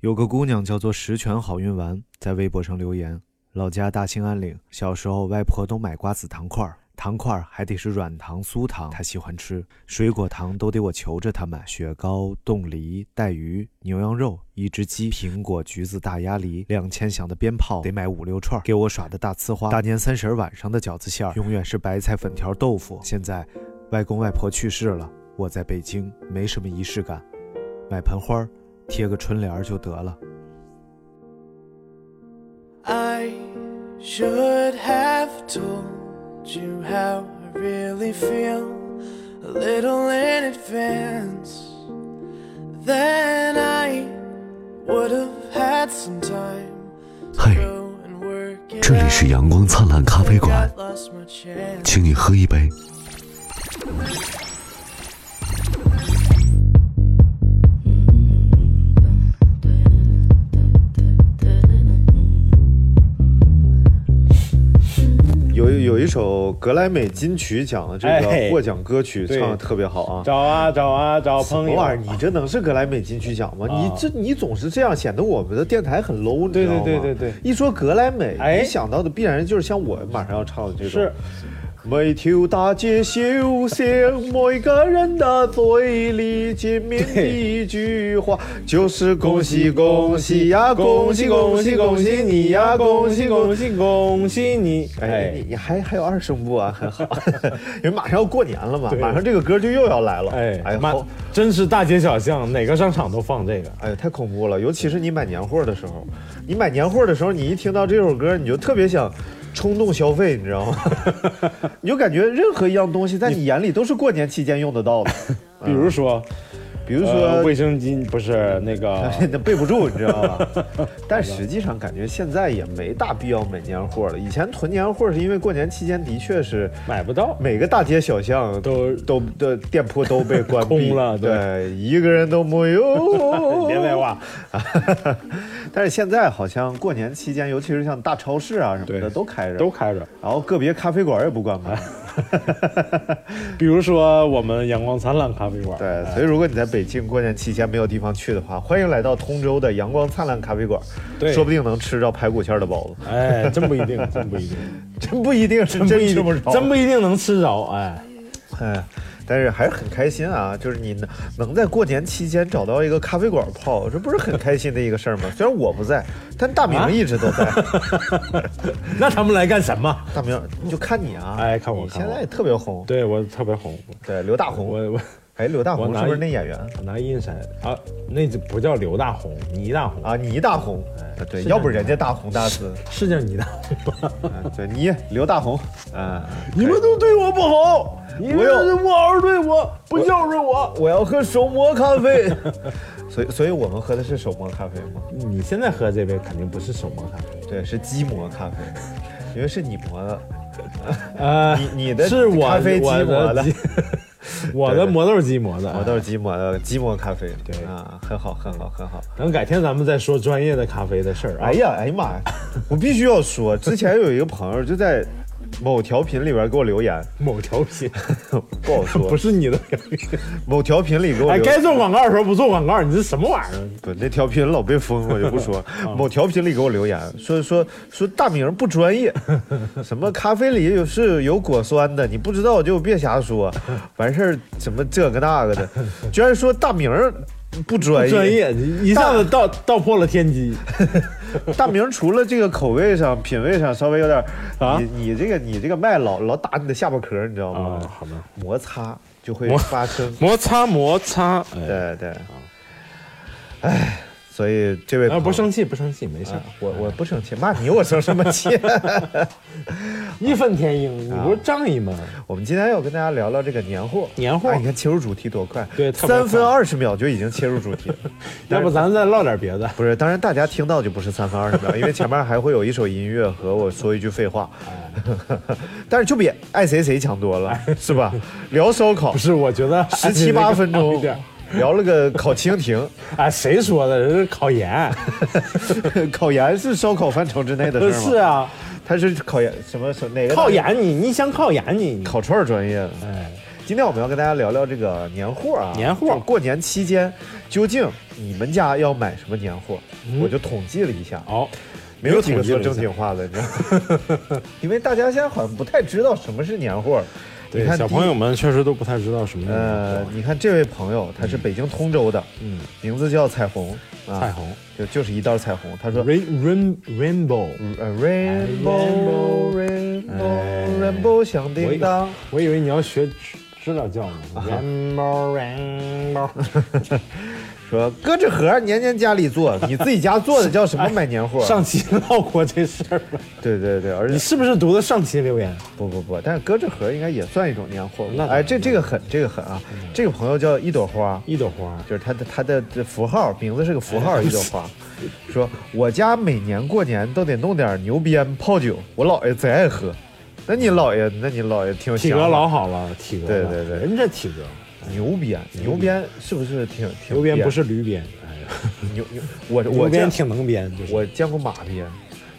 有个姑娘叫做十全好运丸，在微博上留言：老家大兴安岭，小时候外婆都买瓜子糖块儿，糖块儿还得是软糖、酥糖，她喜欢吃。水果糖都得我求着她买，雪糕、冻梨、带鱼、牛羊肉、一只鸡、苹果、橘子、大鸭梨，两千响的鞭炮得买五六串，给我耍的大呲花。大年三十晚上的饺子馅儿永远是白菜、粉条、豆腐。现在外公外婆去世了，我在北京没什么仪式感，买盆花儿。贴个春联儿就得了。I should have told you how I really feel a little in advance. Then I would have had some time 嘿这里是阳光灿烂咖啡馆.请你喝一杯。有有一首格莱美金曲奖的这哎个获奖歌曲，唱的特别好啊。找啊找啊找朋友，么玩意儿？你这能是格莱美金曲奖吗？啊你这你总是这样，显得我们的电台很 low，你知对道吗？对对对对一说格莱美，哎你想到的必然就是像我马上要唱的这首。是。每条大街小巷，每个人的嘴里见面第一句话，就是恭喜恭喜呀，恭喜恭喜恭喜你呀，恭喜恭喜！恭喜你！哎，你你还还有二声部啊，很好，因为马上要过年了嘛，马上这个歌就又要来了。哎哎，妈好，真是大街小巷哪个商场都放这个。哎呀，太恐怖了！尤其是你买年货的时候，你买年货的时候，你一听到这首歌，你就特别想冲动消费，你知道吗？你就感觉任何一样东西在你眼里都是过年期间用得到的。比如说，比如呃说，卫生巾不是那个 那背不住，你知道吧？但实际上感觉现在也没大必要买年货了。以前囤年货是因为过年期间的确是买不到，每个大街小巷都都的店铺都被关闭 了对对，一个人都没有。别废话。但是现在好像过年期间，尤其是像大超市啊什么的都开着，都开着。然后个别咖啡馆也不关门。比如说我们阳光灿烂咖啡馆，对，所以如果你在北京过年期间没有地方去的话，欢迎来到通州的阳光灿烂咖啡馆，对。说不定能吃着排骨馅儿的包子。哎，真不一定，真不一定，真不一定真不一定，真不一定能吃着。哎，哎，但是还是很开心啊！就是你能能在过年期间找到一个咖啡馆泡，这不是很开心的一个事儿吗？虽然我不在，但大明啊一直都在。那他们来干什么？大明就看你啊，哎看我你现在也特别红。对我特别红，对，刘大红，我我哎，刘大红是不是那演员我拿印闪啊，那就不叫刘大红，倪大红，啊？倪大红，哎对，要不人家大红大紫。是叫倪大红吧？啊对倪刘大红，啊，你们都对我不好，你们我要是不好好对我，不孝顺我。我要喝手磨咖啡。所以，所以我们喝的是手磨咖啡吗？你现在喝这杯肯定不是手磨咖啡，对，是机磨咖啡，因为是你磨的。呃，你你的是我咖啡机我磨的机 我的磨豆机磨的，磨豆机磨的机磨咖啡，对啊，很好，很好，很好。等改天咱们再说专业的咖啡的事儿啊。哎呀，哎呀妈呀！我必须要说，之前有一个朋友就在某调频里边给我留言，某调频 不好说，不是你的，某调频里给我哎，留该做广告的时候不做广告，你这什么玩意儿？不，那调频老被封，我就不说。啊某调频里给我留言说说说大明不专业，什么咖啡里有是有果酸的，你不知道就别瞎说。完事儿什么这个那个的，居然说大明不专业。专业，一下子道道破了天机。大明除了这个口味上、品味上稍微有点，啊？你你这个你这个麦老老打你的下巴壳，你知道吗？啊好的。摩擦就会发生。摩擦摩擦，哎，对对，哎，所以这位啊，不生气不生气，没事啊，我我不生气，骂你我生什么气？义愤填膺，你不是仗义吗？我们今天要跟大家聊聊这个年货。年货哎你看切入主题多快，对三分二十秒就已经切入主题了。要不咱再唠点别的？不是，当然大家听到就不是三分二十秒，因为前面还会有一首音乐和我说一句废话。但是就比爱谁谁强多了，是吧？聊烧烤不是，我觉得十七八分好一钟点。聊了个烤蜻蜓，哎，谁说的？这是考研。烤盐是烧烤范畴之内的事吗？是，啊，他是考研什么什么哪个考研你，你想考研你？烤串专业的。哎，今天我们要跟大家聊聊这个年货啊，年货过年期间究竟你们家要买什么年货？嗯我就统计了一下，哦，没有几个说正经话的，你知道吗？因为大家现在好像不太知道什么是年货。对小朋友们确实都不太知道什么呃，你看这位朋友，他是北京通州的，嗯，名字叫彩虹啊，彩虹。就就是一道彩虹。他说 rain rain rainbow，呃，rainbow rainbow 哎。Rainbow 响叮当。我以为你要学知知了叫呢，rainbow rainbow，说搁这盒年年家里做，你自己家做的叫什么 买年货？上期唠过这事儿吧？对对对，而且你是不是读的上期留言？不不不，但是搁这盒应该也算一种年货。那哎，这这个狠，这个狠啊！这个朋友叫一朵花，一朵花，就是他的他的这符号名字是个符号，一朵花。说我家每年过年都得弄点牛鞭泡酒，我姥爷贼爱喝。那你姥爷，那你姥爷挺有体格老好了，体格对对对人这体格，牛鞭，牛鞭是不是挺挺牛鞭不是驴鞭，哎呀，牛 牛？我牛我见鞭挺能鞭，就是我见过马鞭，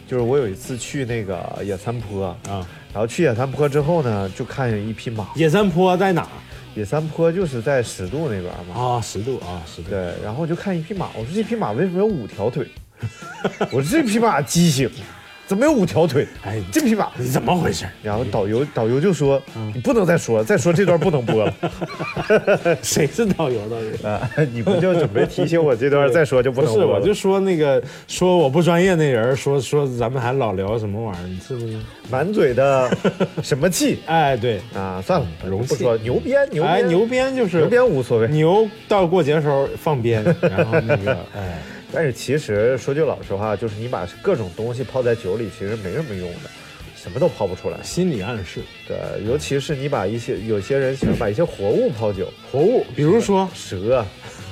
就是我有一次去那个野三坡，啊。然后去野三坡之后呢，就看见一匹马。野山坡在哪？野三坡就是在十渡那边嘛。啊，十渡啊，十渡。对，然后就看一匹马，我说这匹马为什么有五条腿？我说这匹马畸形，怎么有五条腿？哎，这匹马。你怎么回事？然后导游导游就说：“你不能再说了，再说这段不能播了。谁是导游？导游？啊，你不就准备提醒我这段再说就不能播了？我就说那个说我不专业那人说说咱们还老聊什么玩意儿，你是不是？满嘴的 什么气哎，对，啊？算了，容器不说牛鞭，牛鞭，哎，牛鞭就是牛鞭无所谓。牛到过节时候放鞭，然后那个哎，但是其实说句老实话，就是你把各种东西泡在酒里，其实没什么用的，什么都泡不出来。心理暗示，对，尤其是你把一些有些人喜欢把一些活物泡酒，活物，比如说蛇、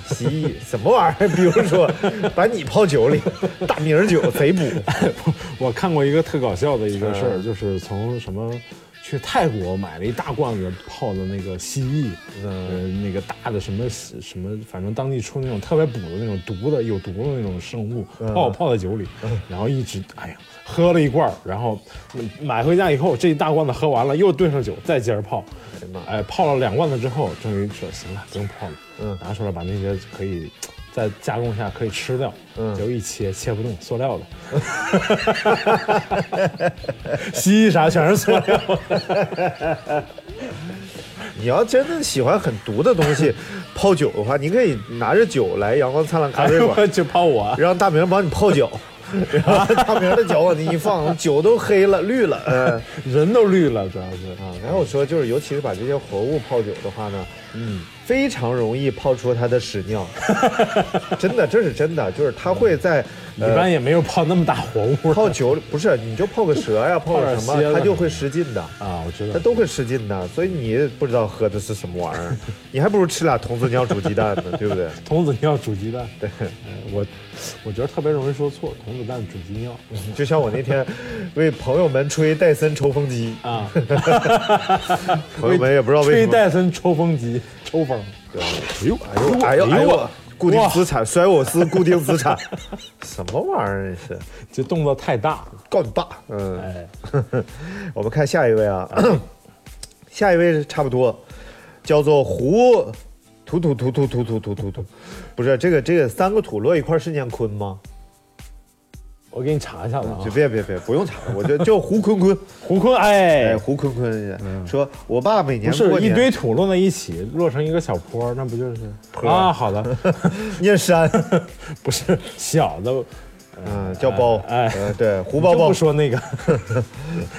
蜥蜴，什么玩意儿？比如说把你泡酒里，大名酒贼补。我看过一个特搞笑的一个事儿，嗯就是从什么去泰国买了一大罐子泡的那个蜥蜴，嗯。呃，那个大的什么什么，反正当地出那种特别补的那种毒的有毒的那种生物，嗯泡泡在酒里，然后一直哎呀喝了一罐儿，然后买回家以后这一大罐子喝完了，又兑上酒再接着泡，哎，泡了两罐子之后，终于说行了，不用泡了，嗯。拿出来把那些可以在加工下可以吃掉，嗯。结果一切切不动，塑料的，蜥蜴啥全是塑料。的，你要真的喜欢很毒的东西 泡酒的话，你可以拿着酒来阳光灿烂咖啡馆，哎就泡我，让大明帮你泡脚。然后大明的脚往那一放，酒都黑了、绿了。嗯。人都绿了，主要是。啊，然后我说，就是尤其是把这些活物泡酒的话呢，嗯，非常容易泡出它的屎尿。真的，这是真的，就是它会在一般也没有泡那么大活物泡酒里，不是你就泡个蛇呀，泡个什么，它就会失禁的。啊，我知道。它。都会失禁的，所以你不知道喝的是什么玩意儿，你还不如吃俩童子尿煮鸡蛋呢，对不对？童子尿煮鸡蛋，对，哎我我觉得特别容易说错，童子蛋煮鸡尿。就像我那天为朋友们吹戴森抽风机，啊，朋友们也不知道为吹什么，戴森抽风机抽风，对。哎呦哎呦哎呦哎呦，固定资产摔我司固定资产，什么玩意儿这是？这动作太大，告你爸！嗯，哎，我们看下一位啊，下一位差不多，叫做胡。土土土土土土土土土，不是这个这个三个土摞一块是念坤吗？我给你查一下吧啊，别别别，不用查了，我就叫胡坤坤。胡坤，哎，哎，胡坤坤说，我爸每年不是一堆土摞在一起，摞成一个小坡，那不就是 啊？好的，念山，不是小的，嗯，叫包，哎呃对，胡包包不。说那个，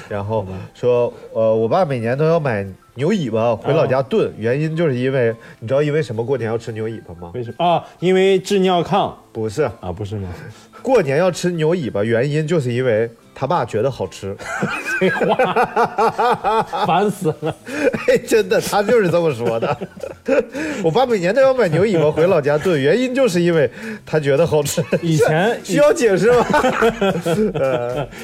然后说，呃，我爸每年都要买牛尾巴回老家炖，原因就是因为你知道因为什么过年要吃牛尾巴吗？为什么啊？因为治尿炕不是，啊？不是吗？过年要吃牛尾巴，原因就是因为他爸觉得好吃。烦死了！哎，真的，他就是这么说的。我爸每年都要买牛尾巴回老家炖，原因就是因为他觉得好吃。以前需要解释吗？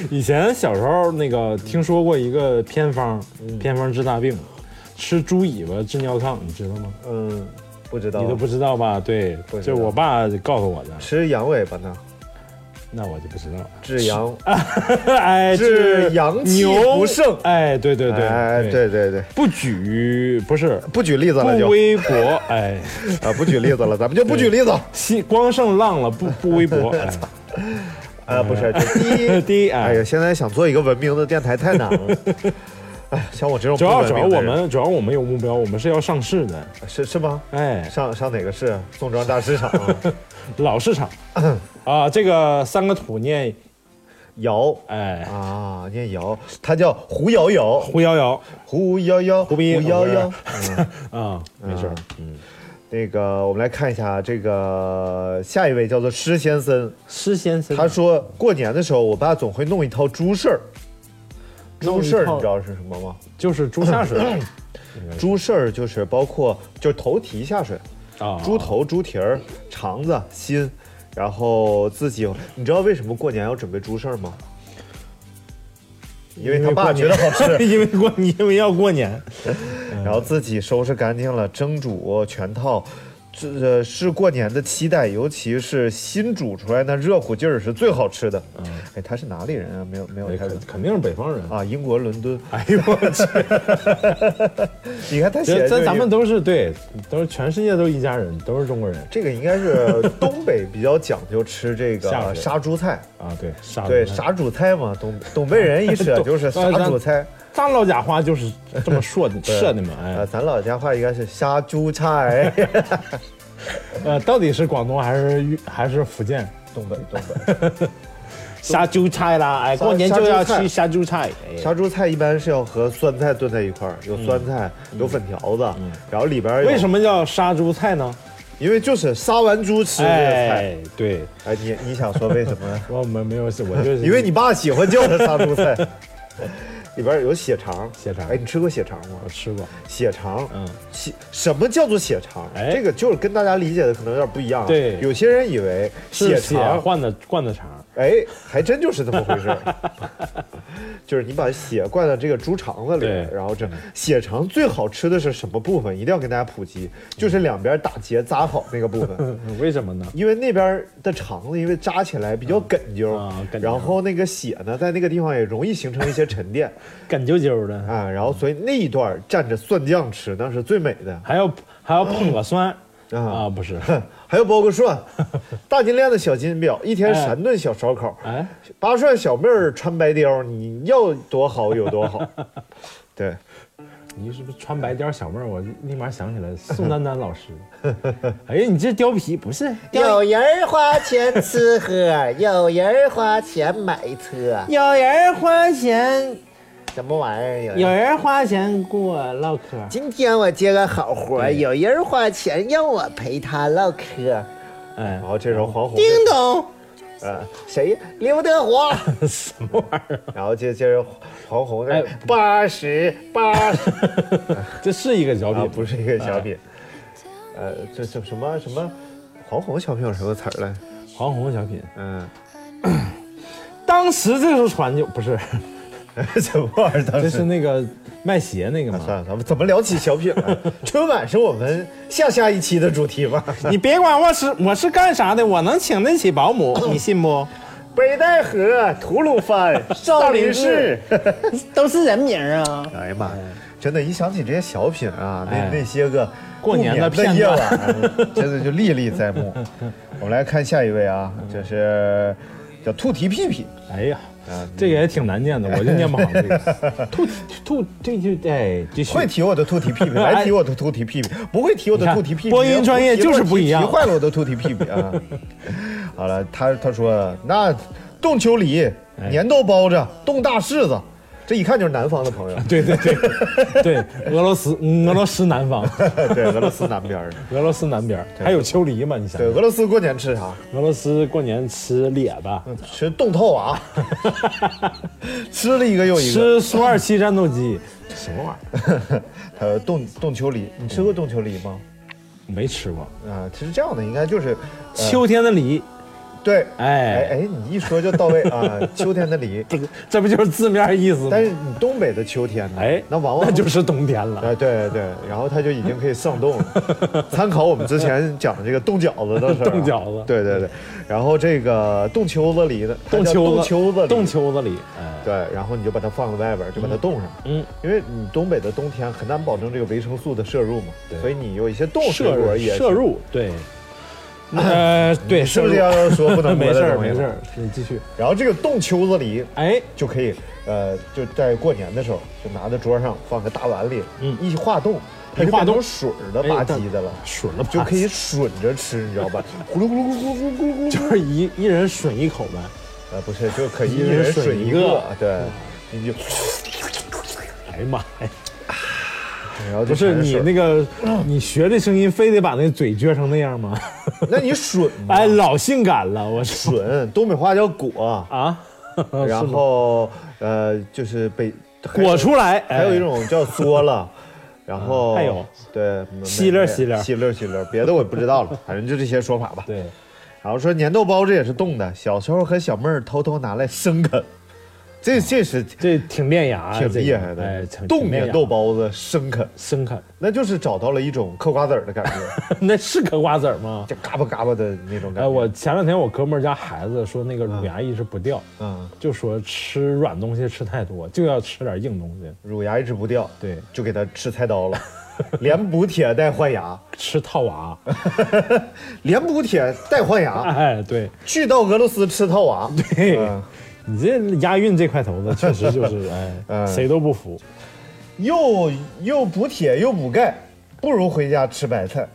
以前小时候那个听说过一个偏方，偏方治大病，吃猪尾巴治尿炕，你知道吗？嗯，不知道。你都不知道吧？对，就是我爸告诉我的。吃羊尾巴呢？那我就不知道了。治阳 哎，治阳气牛不盛。哎，对对对，哎，对对对，不举不是不举例子了不就微博，哎，啊，不举例子了，咱们就不举例子西光胜浪了，不不微博，哎 啊，不是，就第一，第一，哎哎呀，，现在想做一个文明的电台太难了。哎，像我这种主要主要我们主要我们有目标，我们是要上市的，是是吗？哎，上上哪个市？宋庄大市场啊，老市场。啊，这个三个土念，瑶哎，啊，念瑶，他叫胡瑶瑶，胡瑶瑶胡瑶瑶，胡胡瑶瑶。嗯。啊，没事嗯，那个，我们来看一下这个下一位叫做施先生，施先生，他说过年的时候，我爸总会弄一套猪事儿。猪事儿你知道是什么吗？就是猪下水。猪事儿就是包括就是头蹄下水，啊，猪头、猪蹄儿、肠子、心，然后自己，你知道为什么过年要准备猪事儿吗？因为他爸觉得好吃，因为过因为要过年，然后自己收拾干净了，蒸煮全套。这呃是过年的期待，尤其是新煮出来那热乎劲儿是最好吃的。嗯哎，他是哪里人啊？没有没有肯定是北方人。啊，英国伦敦。哎呦我去！你看他写的咱咱们都是对，都是全世界都是一家人，都是中国人这个应该是东北比较讲究吃这个 杀猪菜。啊。对，杀对，杀猪菜嘛，东东北人一吃就是杀猪菜。咱老家话就是这么说的，对说的嘛。呃，哎，咱老家话应该是杀猪菜。呃，到底是广东还是还是福建？东北，东北。杀猪菜啦！哎，过年就要吃杀猪菜。哎杀猪菜一般是要和酸菜炖在一块儿，有酸菜，有粉条子，然后里边有为什？么叫杀猪菜呢？因为就是杀完猪吃这个菜。哎，对，哎，你你想说为什么呢？我没没有，我就是因为你爸喜欢叫它杀猪菜。里边有血肠，血肠哎，你吃过血肠吗我？吃过，血肠，嗯，血什么叫做血肠？哎这个就是跟大家理解的可能有点不一样啊。对有些人以为血血肠，换的灌的肠。哎，还真就是这么回事儿。就是你把血灌到这个猪肠子里，然后这血肠最好吃的是什么部分？一定要跟大家普及，就是两边打结扎好那个部分。嗯 为什么呢？因为那边的肠子因为扎起来比较哏啾，啊然后那个血呢，在那个地方也容易形成一些沉淀哏啾啾的，啊，然后所以那一段蘸着蒜酱吃，那是最美的还要还要碰个酸啊。啊？不是，还有包个蒜，大金链子小金表，一天三顿小烧烤，哎，八蒜小妹儿穿白貂，你要多好有多好。对，你是不是穿白貂小妹儿？我立马想起来宋丹丹老师。哎呀，你这貂皮不是有人花钱吃喝，有人花钱买车，有人花钱，什么玩意儿？有人花钱跟我唠嗑。今天我接个好活，有人花钱让我陪他唠嗑。哎然，后这时候黄宏，叮咚，呃，谁？刘德华。什么玩意儿？然后接接着黄宏哎这八十八十 这是一个小啊，品，不是一个小品，呃，这这什么什么黄宏小品有什么词儿来？黄宏小品。嗯，当时这艘船就不是，什么玩意儿？当时这是那个卖鞋那个嘛。啊算了，咱们怎么聊起小品了？春晚是我们下下一期的主题吧？你别管我是我是干啥的，我能请得起保姆，你信不？北戴河、吐鲁番、少林寺。都是人名啊！哎呀妈呀！真的，一想起这些小品啊，那哎那些个过年的片段晚，真的就历历在目。我们来看下一位啊，这是叫兔蹄屁屁哎呀，啊，这个也挺难念的，我就念不好这个。兔兔这就哎，继续会提我的兔蹄屁屁，来提我的兔蹄屁屁，不会提我的兔蹄屁屁。播音专业就是不一样提坏了我的兔蹄屁屁啊！好了，他他说那冻秋梨、哎年豆包子、冻大柿子，这一看就是南方的朋友。对对对对，俄罗斯嗯 俄罗斯南方，对，俄罗斯南边儿的。俄罗斯南边还有秋梨嘛？你想对，，俄罗斯过年吃啥？俄罗斯过年吃列巴，吃冻透啊，吃了一个又一个。吃苏二七战斗机，什么玩意儿？呃，冻冻秋梨，你吃过冻秋梨吗？没吃过。啊，其实这样的应该就是，呃秋天的梨，对，哎哎，哎，你一说就到位啊！秋天的梨，这不就是字面意思吗？但是你东北的秋天呢？哎，那往往那就是冬天了。哎，对对，然后它就已经可以上冻了。参考我们之前讲的这个冻饺子的事儿啊 冻饺子对对对。然后这个冻秋子梨的，冻秋子，冻秋子梨，冻秋子里，哎，对，然后你就把它放在外边，就把它冻上。嗯，因为你东北的冬天很难保证这个维生素的摄入嘛，对所以你有一些冻水摄果也是摄。入，对，呃，对，是不是要说不能 没事没事儿，你继续。然后这个冻秋子梨哎，就可以，呃，就在过年的时候就拿在桌上放个大碗里，嗯一化冻，它化冻水儿的吧唧的了。水了就可以吮着吃，你知道吧？咕噜咕噜咕噜咕噜咕噜就是一一人吮一口呗。呃，不是，就可以一人吮吮一个一个，对，你就，哎呀妈呀！然后就不是你那个，你学这声音非得把那嘴撅成那样吗？那你吮嘛，哎，老性感了，我说吮，东北话叫裹，啊，然后呃，就是被裹出来，还有一哎种叫缩了，然后还有对吸溜吸溜吸溜吸溜，别的我不知道了，反正就这些说法吧。对，然后说粘豆包子也是冻的，小时候和小妹儿偷偷拿来生啃，这这是这挺练牙，挺厉害的，哎，挺冻挺练牙粘豆包子生啃，生啃，那就是找到了一种嗑瓜子儿的感觉，那是嗑瓜子儿吗？就嘎巴嘎巴的那种感觉。哎，我前两天我哥们儿家孩子说那个乳牙一直不掉，嗯，就说吃软东西吃太多，就要吃点硬东西。乳牙一直不掉，对，就给他吃菜刀了，连补铁带换牙，吃套娃，连补铁带换牙，哎，对，去到俄罗斯吃套娃。对嗯你这押韵这块头子 确实就是，哎，嗯谁都不服。又又补铁又补钙，不如回家吃白菜。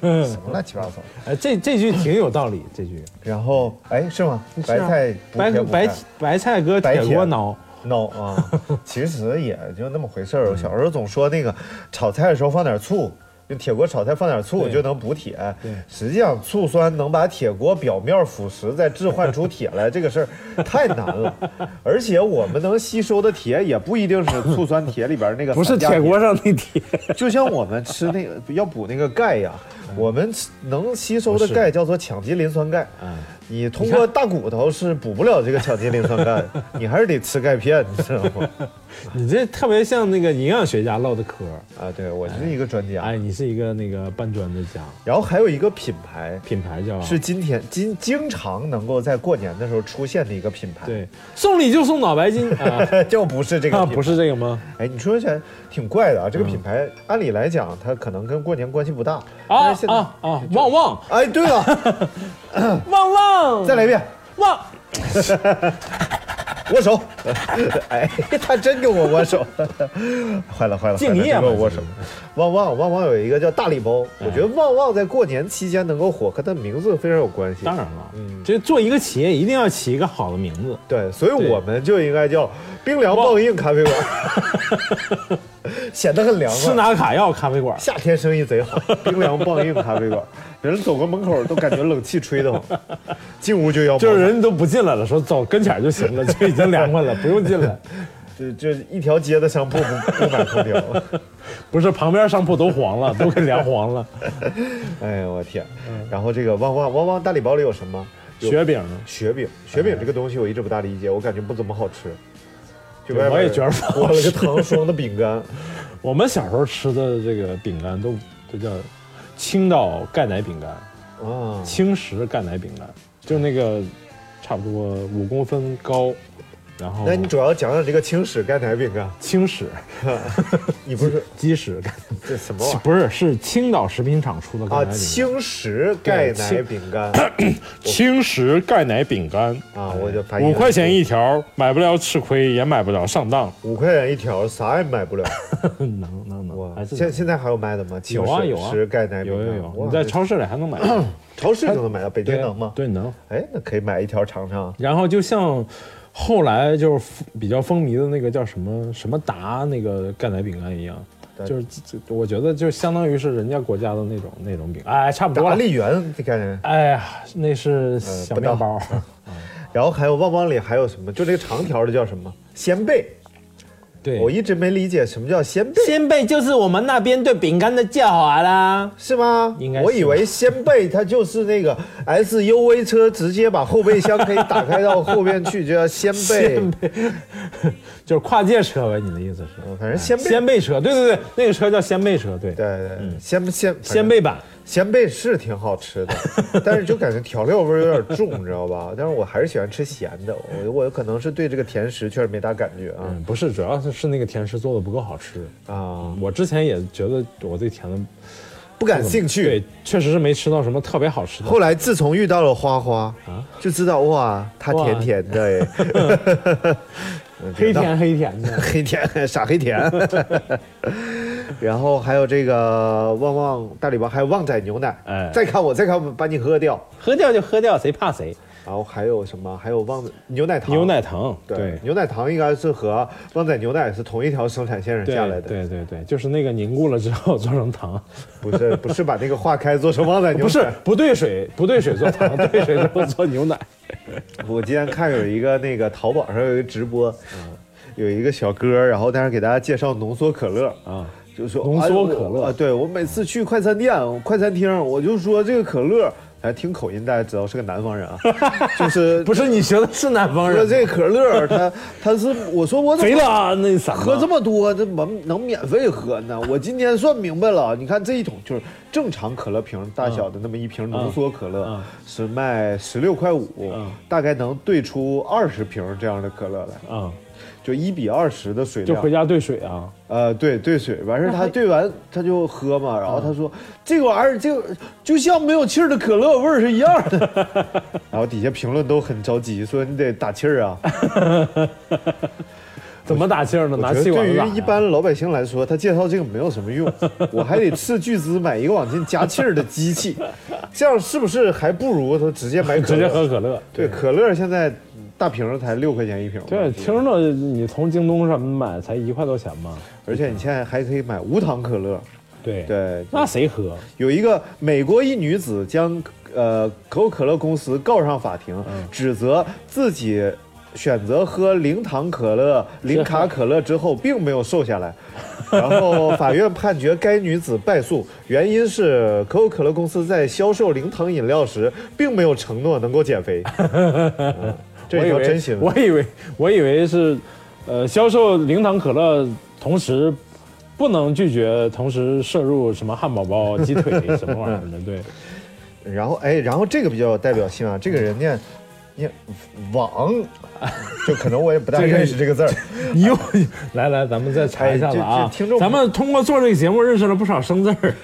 嗯，什么乱七八糟。哎，这这句挺有道理，这句然后，哎，是吗？是啊白菜补白白铁补钙白菜搁白铁铁锅挠，no 啊，其实也就那么回事儿。我小时候总说那个炒菜的时候放点醋，用铁锅炒菜放点醋就能补铁。对实际上醋酸能把铁锅表面腐蚀，再置换出铁来，这个事儿太难了。而且我们能吸收的铁也不一定是醋酸铁里边那个不是铁锅上那铁，就像我们吃那个要补那个钙呀，我们能吸收的钙叫做羟基磷酸钙。嗯，你通过大骨头是补不了这个羟基磷酸钙，你还是得吃钙片，你知道吗？你这特别像那个营养学家唠的嗑。啊，对我是一个专家。哎，你是一个那个搬砖的家，然后还有一个品牌品牌叫是今天经经常能够在过年的时候出现的一个品牌，对，送礼就送脑白金 啊，就不是这个啊不是这个吗？哎，你说起来挺怪的啊，这嗯个品牌按理来讲它可能跟过年关系不大，但啊是现在啊啊！旺旺哎，对了，旺旺，再来一遍。旺，握手，哎，他真跟我握手，坏 了坏了，敬业嘛坏了真跟我握手。旺旺旺旺有一个叫大礼包，我觉得旺旺在过年期间能够火，和它名字非常有关系。当然了，嗯这做一个企业一定要起一个好的名字。对，所以我们就应该叫冰凉棒硬咖啡馆，显得很凉快。斯拿卡要咖啡馆，夏天生意贼好，冰凉棒硬咖啡馆，人走个门口都感觉冷气吹得慌，进屋就要就是人都不进来了，说走跟前儿就行了，就已经凉快了，不用进来。就就一条街的商铺不不买空调。不 是旁边商铺都黄了，都给凉黄了。哎呀，我天！然后这个旺旺旺旺大礼包里有什么？雪饼，雪饼，雪饼这个东西我一直不大理解，我感觉不怎么好吃。我也觉得不好裹了个糖 霜的饼干，我们小时候吃的这个饼干都都叫青岛钙奶饼干，啊，青石钙奶饼干，就是那个差不多五公分高，然后那你主要讲讲这个青史钙奶饼干，青石 你不是 鸡屎钙，这什么玩意不是是青岛食品厂出的啊？青石钙奶饼干青 石钙奶饼干啊，我就发现五块钱一条，买不了吃亏，也买不了上当。五块钱一条，啥也买不了。能能能，哇，现现在还有卖的吗？青石有啊有啊石钙奶饼有有有，哇你在超市里还能买。超市就能买到，北京能吗？对，能。哎，那可以买一条尝尝。然后就像后来就是比较风靡的那个叫什么什么达那个钙奶饼干一样，就是我觉得就相当于是人家国家的那种那种饼，哎，差不多了。达利园这概念。哎呀，那是小面包，然后还有旺旺里还有什么？就这个长条的叫什么？鲜贝，对我一直没理解什么叫鲜贝，鲜贝就是我们那边对饼干的叫法啦。是吗？应该是我以为鲜贝它就是那个 SUV 车直接把后备箱可以打开到后边去，就叫鲜贝鲜。贝就是跨界车呗，你的意思是？嗯反正鲜贝，鲜贝车，对对对，那个车叫鲜贝车，对，对对，鲜鲜鲜贝版。鲜贝是挺好吃的，但是就感觉调料味儿有点重，你知道吧？但是我还是喜欢吃咸的，我我可能是对这个甜食确实没大感觉啊嗯，不是，主要是是那个甜食做的不够好吃。啊，我之前也觉得我对甜的不感兴趣对。，确实是没吃到什么特别好吃的。后来自从遇到了花花啊，就知道哇，它甜甜的哎，黑甜黑甜的，黑甜傻黑甜。然后还有这个旺旺大礼包，还有旺仔牛奶，哎再看我，再看我，把你喝掉。喝掉就喝掉，谁怕谁？然后还有什么？还有旺仔牛奶糖，牛奶糖，对对牛奶糖应该是和旺仔牛奶是同一条生产线上下来的，对对对，就是那个凝固了之后做成糖，不是不是把那个化开做成旺仔牛奶，不是不兑水，不兑水做糖，兑水之后做牛奶。我今天看有一个那个淘宝上有一个直播，嗯。有一个小哥，然后在那给大家介绍浓缩可乐。啊，就说浓缩可乐。啊，对我每次去快餐店、快餐厅，我就说这个可乐，哎，听口音大家知道是个南方人啊，就是不是你学的是南方人，说这可乐，他他是我说我怎么肥了啊那嗓子喝这么多，这能能免费喝呢？我今天算明白了，你看这一桶就是正常可乐瓶大小的那么一瓶浓缩可乐，嗯是卖十六块五、嗯大概能兑出二十瓶这样的可乐来，啊，就一比二十的水量。就回家兑水啊。呃，对兑水，完事儿他兑完他就喝嘛，然后他说、这个玩意儿就就像没有气儿的可乐味儿是一样的，然后底下评论都很着急，说你得打气儿啊。怎么打气儿呢？拿气管子打呀一般老百姓来说，他介绍这个没有什么用，我还得斥巨资买一个往进加气儿的机器，这样是不是还不如他直接买可直接？喝可乐。对，可乐现在大瓶儿才六块钱一瓶，对，听着你从京东什么买才一块多钱嘛。而且你现在还可以买无糖可乐。对，对，那谁喝？有一个美国一女子将呃可口可乐公司告上法庭，指责自己选择喝零糖可乐、零卡可乐之后，并没有瘦下来。然后法院判决该女子败诉，原因是可口可乐公司在销售零糖饮料时，并没有承诺能够减肥。我以为。我以为我以为是，呃，销售零糖可乐，同时不能拒绝同时摄入什么汉堡包、鸡腿什么玩意儿的，对。然后哎，然后这个比较有代表性啊，这个人念念网，就可能我也不大认识这个字儿。你又来来，咱们再查一下子哎啊！咱们通过做这个节目认识了不少生字儿，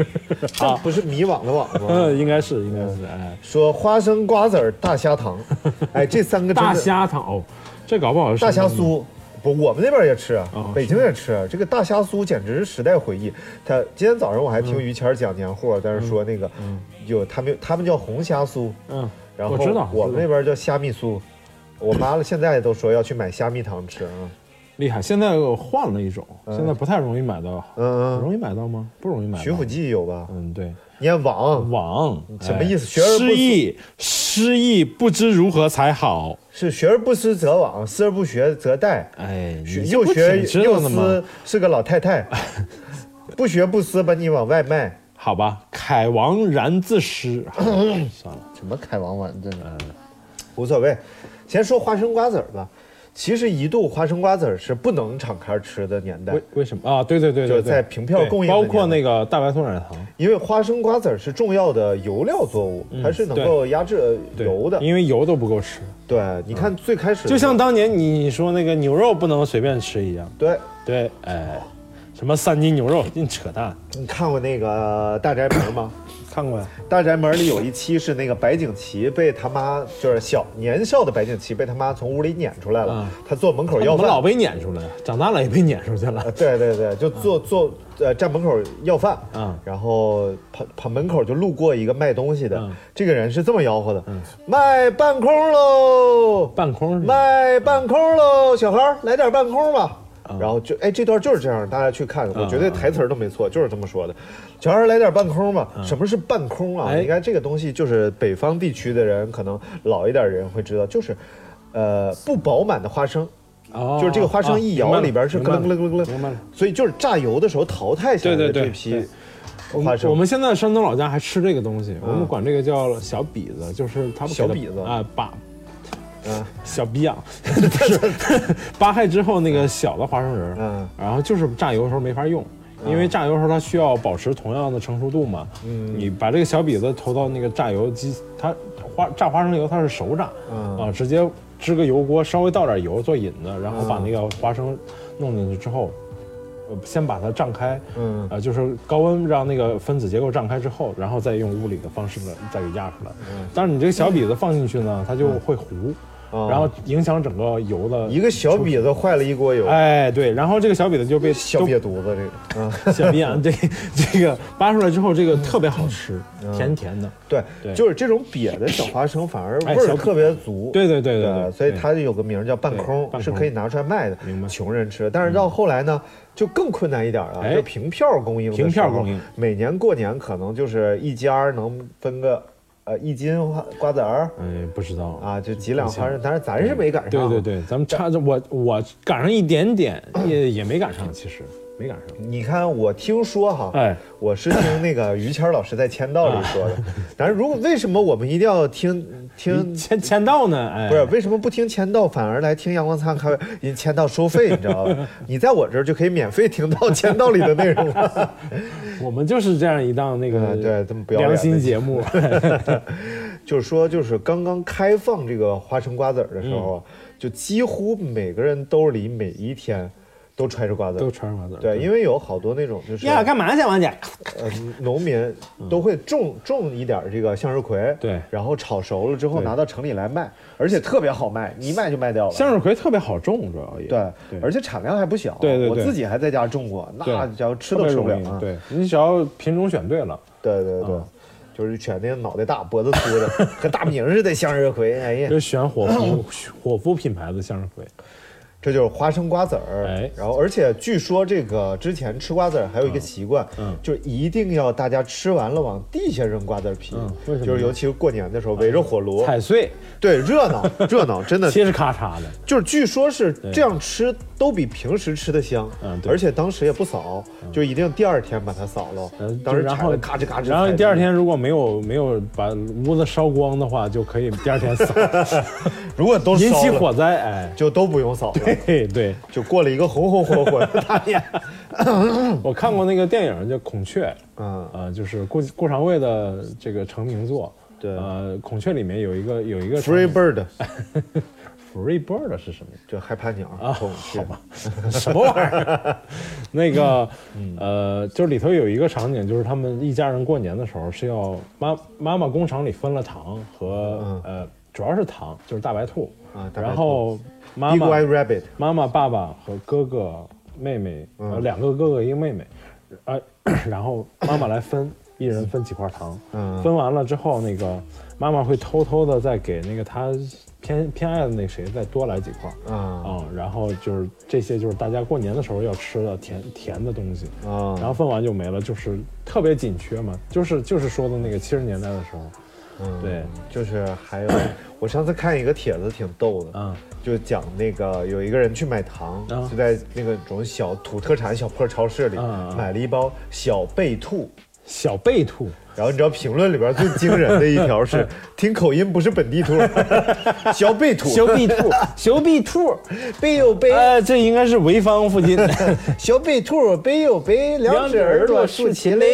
啊不是迷惘的网吗？嗯，应该是应该是，哎，说花生、瓜子儿、大虾糖，哎，这三个大虾糖哦，这搞不好是大虾酥。不，我们那边也吃啊哦，北京也吃。这个大虾酥简直是时代回忆。他今天早上我还听于谦讲年货，但是说那个有他们他们叫红虾酥，嗯，然后我知道我们那边叫虾米酥。我妈现在都说要去买虾米糖吃啊。厉害。现在换了一种，现在不太容易买到，嗯嗯，容易买到吗？不容易买到。徐福记有吧？嗯，对。你看网网什么意思哎学而不思失忆，失忆，不知如何才好。是学而不思则罔，思而不学则殆。哎，又学又思？是个老太太，不学不思把你往外卖。好吧，凯王然自失。算了，什么开王碗，真的无所谓。先说花生瓜子儿吧。其实一度花生瓜子儿是不能敞开吃的年代为，为什么啊？对对对对，对就是在凭票供应包括那个大白兔奶糖因为花生瓜子儿是重要的油料作物，它是能够压制油的。因为油都不够吃，对，你看最开始就像当年你说那个牛肉不能随便吃一样。对，对，哎，什么三斤牛肉，净扯淡。你看过那个《大宅门》吗？看过呀？《大宅门》里有一期是那个白景琦被他妈，就是小年少的白景琦被他妈从屋里撵出来了，嗯。他坐门口要饭。我们老被撵出来，长大了也被撵出去了。呃。对对对，就坐坐呃站门口要饭，嗯。然后旁旁门口就路过一个卖东西的，嗯。这个人是这么吆喝的：卖半空喽，半空卖半空喽，小孩来点半空吧。嗯然后就哎，这段就是这样，大家去看，我觉得台词儿都没错，就是这么说的。小孩儿来点半空吧。什么是半空啊？你看这个东西就是北方地区的人，可能老一点人会知道，就是呃不饱满的花生，哦就是这个花生一摇，里边是咯楞咯楞咯楞，明白。所以就是榨油的时候淘汰下来的这批我花生。们我们现在山东老家还吃这个东西，我嗯们管这个叫小鼻子，就是他们小鼻子啊，把嗯小逼是扒开之后那个小的花生仁儿，嗯然后就是榨油的时候没法用。因为榨油的时候它需要保持同样的成熟度嘛，嗯你把这个小笔子投到那个榨油机，它花榨花生油它是手榨，嗯啊，直接支个油锅，稍微倒点油做引子，然后把那个花生弄进去之后，呃，先把它胀开，嗯呃，就是高温让那个分子结构胀开之后，然后再用物理的方式呢再给压出来。但是你这个小笔子放进去呢，它就会糊，啊。然后影响整个油的一个小瘪子坏了一锅油，哎，对，然后这个小瘪子就被小瘪犊子这个，嗯，小鼻眼，这这个扒出来之后，这个特别好吃，甜甜的。对，对。就是这种瘪的小花生反而味儿特别足。对对对对对，所以对。它有个名儿叫半空，是可以拿出来卖的，明白。穷人吃。但是到后来呢，就更困难一点了，哎。就凭票供应。凭票供应。每年过年可能就是一家能分个呃一斤花瓜子儿哎，不知道。啊，就几两花生，但是咱是没赶上。对对。对，咱们差着我我赶上一点点，也也没赶上，其实没赶上。你看，我听说哈，哎，我是听那个于谦老师在签到里说的。但是如果为什么我们一定要听听签签到呢？哎，不是为什么不听签到，反而来听阳光灿烂咖啡？因签到收费，你知道吧？你在我这儿就可以免费听到签到里的内容了。我们就是这样一档那个嗯对这么不要脸良的心节目。就是说，就是刚刚开放这个花生瓜子儿的时候啊，就几乎每个人兜里每一天都揣着瓜子都揣着瓜子。对，因为有好多那种就是呀，干嘛去，王姐？呃农民都会种种一点儿这个向日葵，对然后炒熟了之后拿到城里来卖，而且特别好卖，一卖就卖掉了。向日葵特别好种，主要也对，而且产量还不小。对对对我自己还在家种过，那对家伙吃都吃不了啊。对你只要品种选对了，对对对啊，就是选那个脑袋大、脖子粗的，和大明似的向日葵。哎呀，就选火夫 火夫品牌的向日葵。这就是花生瓜子儿。哎然后而且据说这个之前吃瓜子儿还有一个习惯，嗯就是一定要大家吃完了往地下扔瓜子儿皮，就是尤其是过年的时候围着火炉，踩碎，对，热闹热闹，真的 咔嚓的。就是据说是这样吃都比平时吃的香，嗯对。而且当时也不扫，就一定第二天把它扫了。嗯，当时然后咔哧咔哧，然后第二，天如果没有没有把屋子烧光的话，就可以第二天扫，如果都引烧了起火灾。哎，就都不用扫了，对对，就过了一个红红火火的大年。我看过那个电影叫《孔雀》，嗯，呃，就是顾顾长卫的这个成名作。对。呃，孔雀里面有一个有一个 Free Bird Free Bird 是什么？就害怕鸟啊，好吧，什么玩意儿？那个，嗯。呃，就是里头有一个场景，就是他们一家人过年的时候是要妈妈妈工厂里分了糖和、嗯。呃，主要是糖，就是大白兔，啊然后妈妈妈妈、爸爸和哥哥、妹妹，呃，嗯两个哥哥一个妹妹，呃，然后妈妈来分，一人分几块糖，嗯。分完了之后，那个妈妈会偷偷的再给那个她偏偏爱的那谁再多来几块，啊啊、然后就是这些就是大家过年的时候要吃的甜甜的东西啊，然啊，后分完就没了，就是特别紧缺嘛，就是就是说的那个七十年代的时候，嗯对，就是还有我上次看一个帖子挺逗的，嗯、就讲那个有一个人去买糖，啊就在那个种小土特产小破超市里买了一包小贝兔。小贝兔，然后你知道评论里边最惊人的一条是，听口音不是本地兔，小贝兔，小贝兔，小贝兔，贝有贝，哎，这应该是潍坊附近。的。小贝兔，贝有贝，两只耳朵竖起来。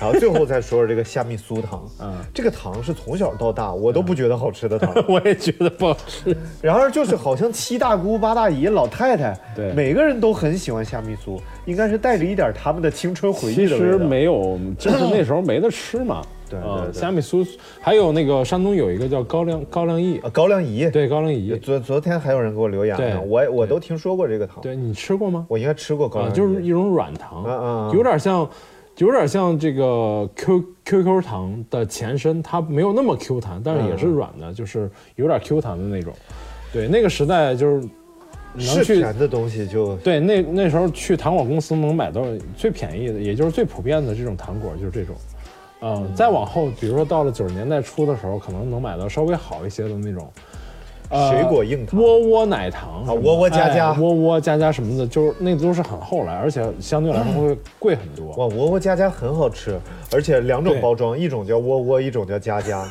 然后最后再说说这个虾米酥糖，嗯。这个糖是从小到大我都不觉得好吃的糖，我也觉得不好吃。然而就是好像七大姑八大姨老太太，对。每个人都很喜欢虾米酥，应该是带着一点他们的青春回忆其实的味道。没有，就是那时候没得吃嘛。对啊对对。虾米酥，还有那个山东有一个叫高粱高粱驿，啊，高粱饴，对高粱饴，昨昨天还有人给我留言我我都听说过这个糖，对你吃过吗？我应该吃过高啊，粱饴，就是一种软糖，嗯嗯嗯有点像，有点像这个 Q QQ 糖的前身，它没有那么 Q 弹，但是也是嗯软的，就是有点 Q 弹的那种。对，那个时代就是能是去甜的东西就对那那时候去糖果公司能买到最便宜的，也就是最普遍的这种糖果，就是这种。嗯，再往后，比如说到了九十年代初的时候，可能能买到稍微好一些的那种，呃水果硬糖窝窝奶糖啊窝窝佳佳哎窝窝佳佳什么的，就是那都是很后来，而且相对来说会贵很多。哇，窝窝佳佳很好吃，而且两种包装，一种叫窝窝，一种叫佳佳。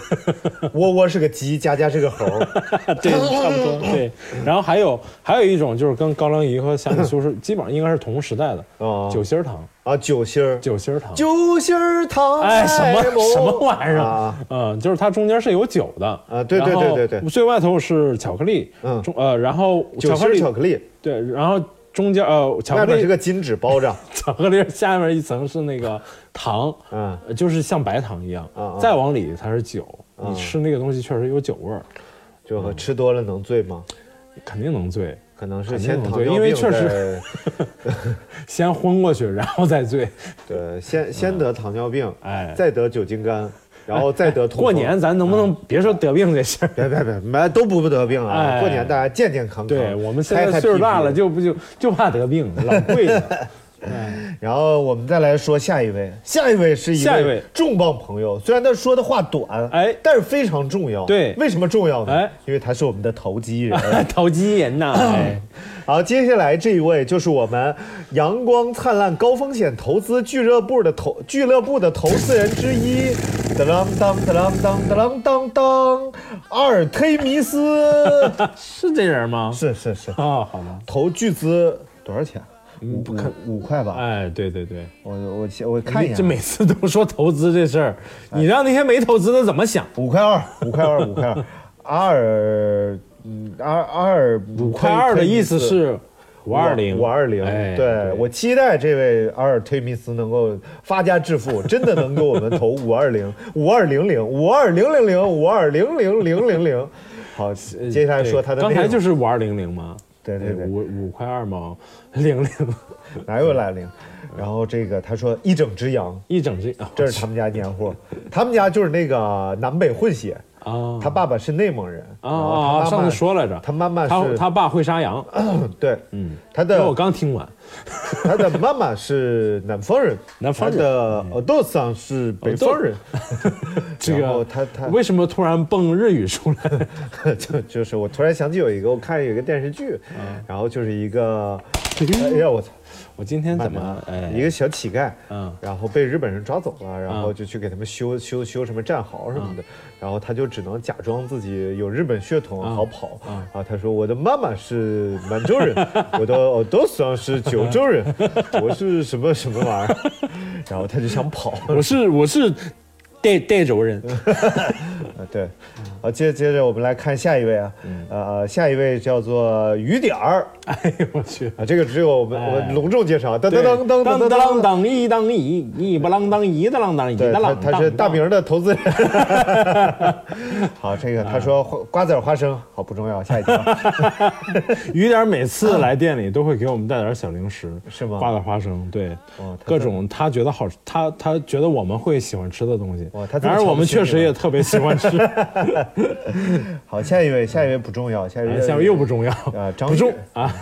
窝窝是个鸡，佳佳是个猴儿。对，差不多对。然后还有还有一种就是跟高粱饴和虾米酥是基本上应该是同时代的哦酒心儿糖，啊，酒心儿，酒心儿糖。酒心儿糖，哎，什么 什么玩意儿啊？嗯，就是它中间是有酒的啊对对对对对最外头是巧克力，嗯中呃，然后巧克力巧克力，对，然后中间呃巧克力是个金纸包着。巧克力下面一层是那个糖，嗯，呃就是像白糖一样再往里它是酒，啊你吃那个东西确实有酒味儿，就和吃多了能醉吗？肯定能醉，可能是先糖尿能醉因为确实 先昏过去，然后再醉。对，先先得糖尿病，哎再得酒精肝，然后再得。过年咱能不能别说得病这事儿？别别别，没都不不得病啊！哎过年大家健健康康。对我们现在岁数大了，就不就就怕得病，老贵了。然后我们再来说下一位，下一位是一位重磅朋友，虽然他说的话短，哎，但是非常重要。对，为什么重要呢？哎，因为他是我们的投机人。投机人呐。好，接下来这一位就是我们阳光灿烂高风险投资俱乐部的投俱乐部的投资人之一。当当当当当当当，阿尔忒弥斯是这人吗？是是是啊，好。投巨资多少钱？五不看五块吧。哎，对对对，我我我看一眼，这每次都说投资这事儿，你让那些没投资的怎么想？五块二，五块二，五块二。阿尔，嗯，阿阿尔五块二的意思是五二零，五二零。哎对我期待这位阿尔忒弥斯能够发家致富，真的能给我们投五二零、五二零零、五二零零零、五二零零零零零。好，接下来说他的刚才就是五二零零吗？对对对。五五块二毛零零，哪有来零？然后这个他说一整只羊，一整只这是他们家年货，他们家就是那个南北混血，啊他爸爸是内蒙人啊上次说来着，他妈妈是他他爸会杀羊，对，嗯，他的我刚听完，他的妈妈是南方人，南方的呃豆桑是北方人，这个他他为什么突然蹦日语出来？就就是我突然想起有一个我看有一个电视剧，嗯。然后就是一个，哎呀我操，我今天怎么哎。一个小乞丐，嗯。然后被日本人抓走了，然后嗯就去给他们修修修什么战壕什么的，然后他就只能假装自己有日本血统嗯。好跑，嗯。然后他说我的妈妈是满洲人，我的我都算是九州人，我是什么什么玩意儿，然后他就想跑，我是我是带带州人，啊，对，啊，接接着我们来看下一位啊，嗯呃，下一位叫做雨点儿 哎呦我去！啊，这个只有我们我们隆重介绍，噔噔噔噔噔噔当当当，当一当一一不啷当一的啷当一的啷当。他是大名的投资人。好，这个他说花瓜子儿花生，好不重要，下一条 雨点每次来店里都会给我们带点小零食，是吗瓜子花生，对各种他觉得好，他他觉得我们会喜欢吃的东西哇他。然而我们确实也特别喜欢吃。好，下一位，下一位不重要，下一位下一位又不重要啊 张玉啊，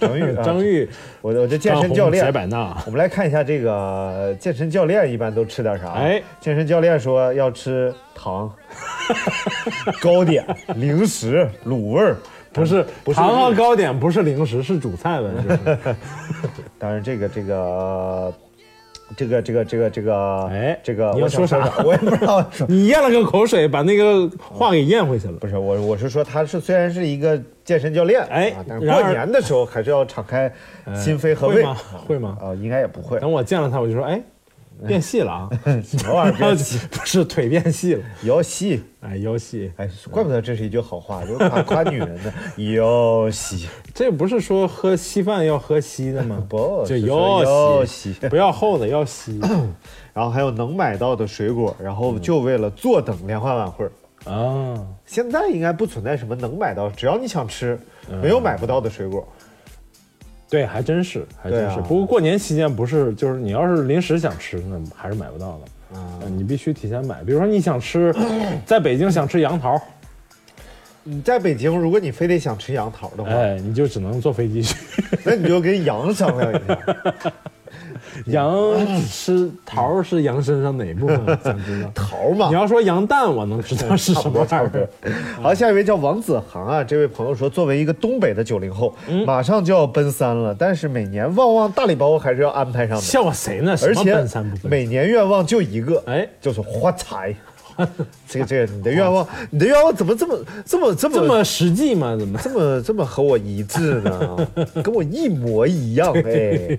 张玉 啊张玉，我的我这健身教练纳，我们来看一下这个健身教练一般都吃点啥？哎，健身教练说要吃糖、糕点、零食、卤味儿，不是不是糖和糕点，不是零食，是主菜了。就是当然这个这个。这个这个这个这个，哎这个你要说啥我也不知道说。你咽了个口水，把那个话给咽回去了。不是我，我是说他是虽然是一个健身教练，哎啊但是过年的时候还是要敞开心扉和胃会吗？会吗？啊，应该也不会。等我见了他，我就说，哎，变细了啊！什么玩意儿变 细？不是腿变细了，腰细，哎，腰细。哎，怪不得这是一句好话，就夸夸女人的腰细。这不是说喝稀饭要喝稀的吗？不就是说要腰，细不要厚的，要稀 然后还有能买到的水果，然后就为了坐等联欢晚会儿。啊。现在应该不存在什么能买到，只要你想吃，没有买不到的水果。对，还真是，还真是。啊不过过年期间不是，就是你要是临时想吃，那还是买不到的。啊嗯，你必须提前买。比如说你想吃，在北京想吃杨桃，你在北京，如果你非得想吃杨桃的话，哎，你就只能坐飞机去。那你就跟羊商量一下。羊吃桃儿是羊身上哪部分？想知道。桃嘛你。要说羊蛋，我能知道是什么玩意儿。好，下一位叫王子航啊，这位朋友说，作为一个东北的九零后，马上就要奔三了，但是每年旺旺大礼包还是要安排上的，笑话谁呢？而且？每年愿望就一个，哎，就是发财。这个这个，你的愿望，你的愿望怎么这么这么这么这么实际吗？怎么？这么这么和我一致呢？跟我一模一样哎。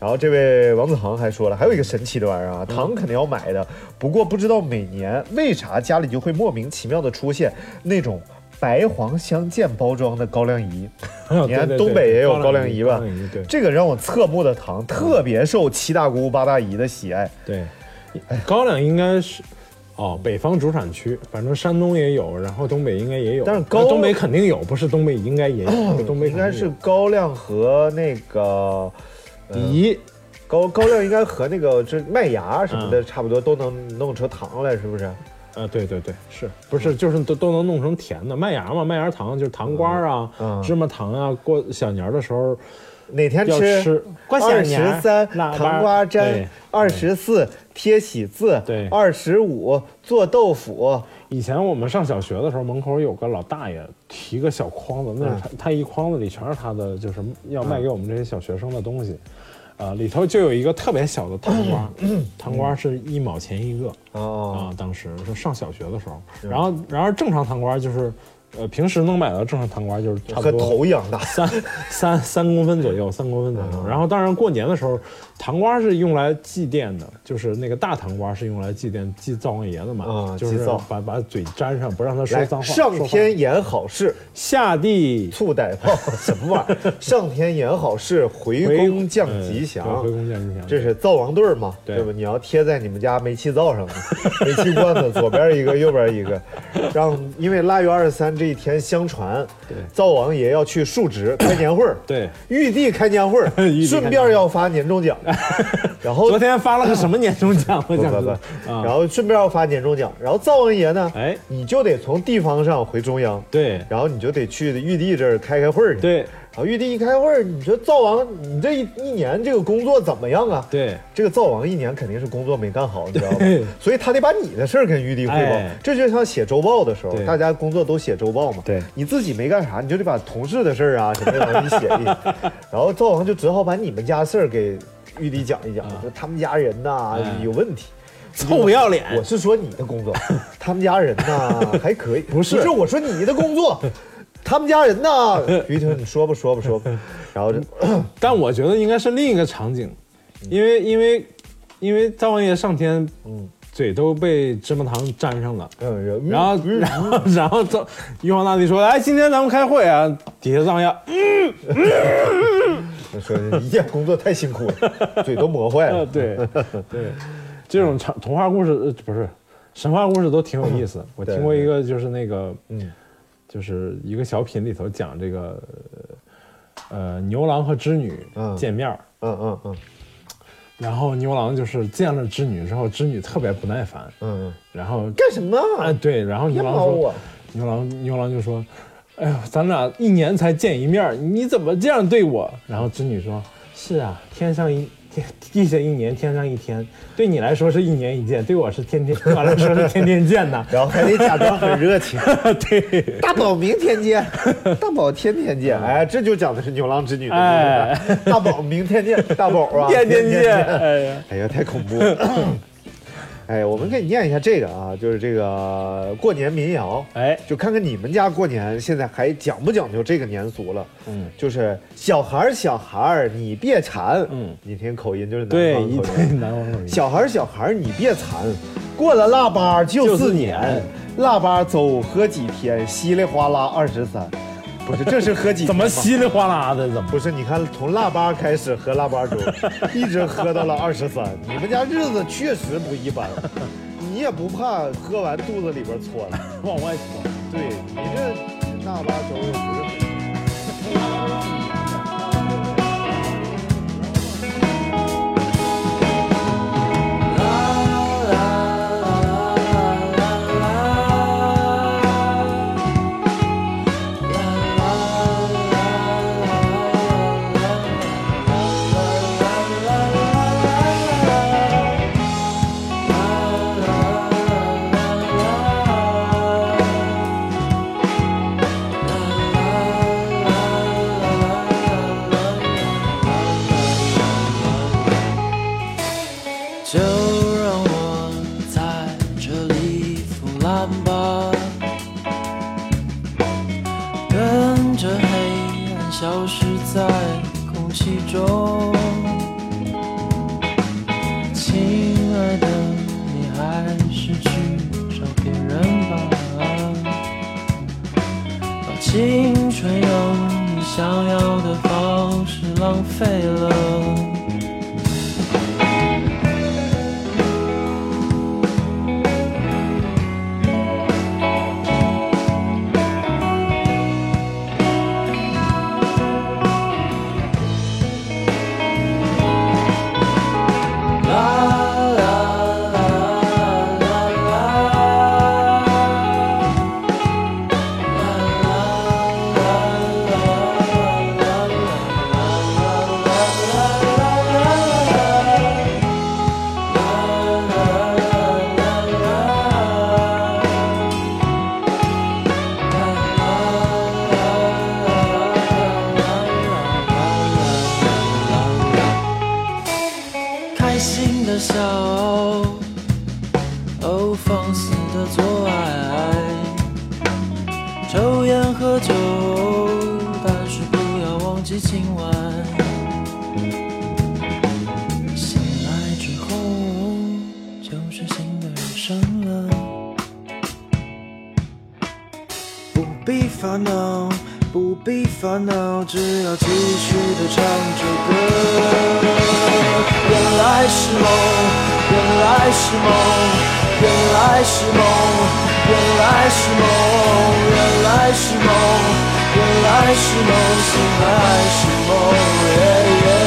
然后这位王子航还说了，还有一个神奇的玩意儿啊，糖肯定要买的，不过不知道每年为啥家里就会莫名其妙的出现那种白黄相间包装的高粱饴。你看东北也有高粱饴吧这个让我侧目的糖特别受七大姑八大姨的喜爱。对，高粱应该是。哦，北方主产区，反正山东也有，然后东北应该也有，但是高东北肯定有，不是东北应该也有，东北应该是高粱和那个梨，高高粱应该和那个这麦芽什么的嗯差不多，都能弄成糖来，是不是？啊，对对对，是不是就是都都能弄成甜的麦芽嘛？麦芽糖就是糖瓜啊、嗯芝麻糖啊，过小年的时候哪天要吃二十三糖瓜粘，二十四贴喜字，对二十五做豆腐，以前我们上小学的时候，门口有个老大爷提个小筐子，那是他、他一筐子里全是他的，就是要卖给我们这些小学生的东西，啊、里头就有一个特别小的糖瓜，糖瓜是一毛钱一个啊、哦，当时是上小学的时候，然后然而正常糖瓜就是，呃，平时能买到正常糖瓜就是差不和多头一样大。三三三公分左右，三公分左右。然后当然过年的时候，糖瓜是用来祭奠的，就是那个大糖瓜是用来祭奠祭灶王爷的嘛，就是把把嘴粘上，不让他说，脏话。上天言好事，下地醋歹炮，什么玩意儿？上天言好事，回宫降吉祥。回宫降吉祥。这是灶王对儿嘛，对对吧？你要贴在你们家煤气灶上，煤气罐子左边一个，右边一个，让因为腊月二十三这一天，相传对。灶王爷要去述职 开年会儿，对。玉帝开年会儿 顺便要发年终奖，然后昨天发了个什么年终奖？我不不不。想知道，啊。然后顺便要发年终奖，然后灶王爷呢，哎。你就得从地方上回中央，对。然后你就得去玉帝这儿开开会儿去，对然后玉帝一开会，你说灶王，你这一一年这个工作怎么样啊？对这个灶王一年肯定是工作没干好，你知道吧？所以他得把你的事儿跟玉帝汇报哎。这就像写周报的时候，大家工作都写周报嘛。对你自己没干啥，你就得把同事的事儿啊什么的你写一写，然后灶王就只好把你们家事儿给玉帝讲一讲，说他们家人呐哎有问题。臭不要脸我是说你的工作，他们家人呐还可以。不是不是我说你的工作，他们家人呢。于婷，你说吧，说吧，说吧。然后这但我觉得应该是另一个场景，因为因为因为灶王爷上天，嗯嘴都被芝麻糖粘上了。嗯，然后，然后，然后灶玉皇大帝说：“来，今天咱们开会啊。”底下灶王爷，说一天工作太辛苦了，嘴都磨坏呃，了。对对，这种长童话故事呃不是神话故事都挺有意思。我听过一个，就是那个，嗯就是一个小品里头讲这个，呃，牛郎和织女嗯见面儿嗯嗯嗯然后牛郎就是见了织女之后，织女特别不耐烦，嗯，然后干什么啊，啊？对，然后牛郎说牛郎牛郎就说：“哎呦，咱俩一年才见一面，你怎么这样对我？”然后织女说：“是啊，天上一天，地下一年，天上一天，对你来说是一年一见，对我是天天，对我来说是天天见呐。然后还得假装很热情。对，大宝明天见，大宝天天见。哎，这就讲的是牛郎织女的故哎事。大宝明天见，大宝啊，天天见。见。哎呀，哎呀，太恐怖了。哎，我们给你念一下这个啊，就是这个过年民谣。哎，就看看你们家过年现在还讲不讲究这个年俗了。嗯，就是小孩儿小孩儿你别馋。嗯，你听口音就是南对，方一口音。对 南方口音。小孩儿小孩儿你别馋，过了腊八就就是是年，腊八走喝几天，稀里哗啦二十三。不是，这是喝几天怎么稀里哗啦的？怎么？不是，你看从腊八开始喝腊八粥，一直喝到了二十三。你们家日子确实不一般，你也不怕喝完肚子里边窜？往外窜。对你这腊八粥也不是是梦原来是梦原来是梦原来是梦原来是梦醒来是梦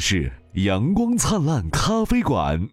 是阳光灿烂咖啡馆。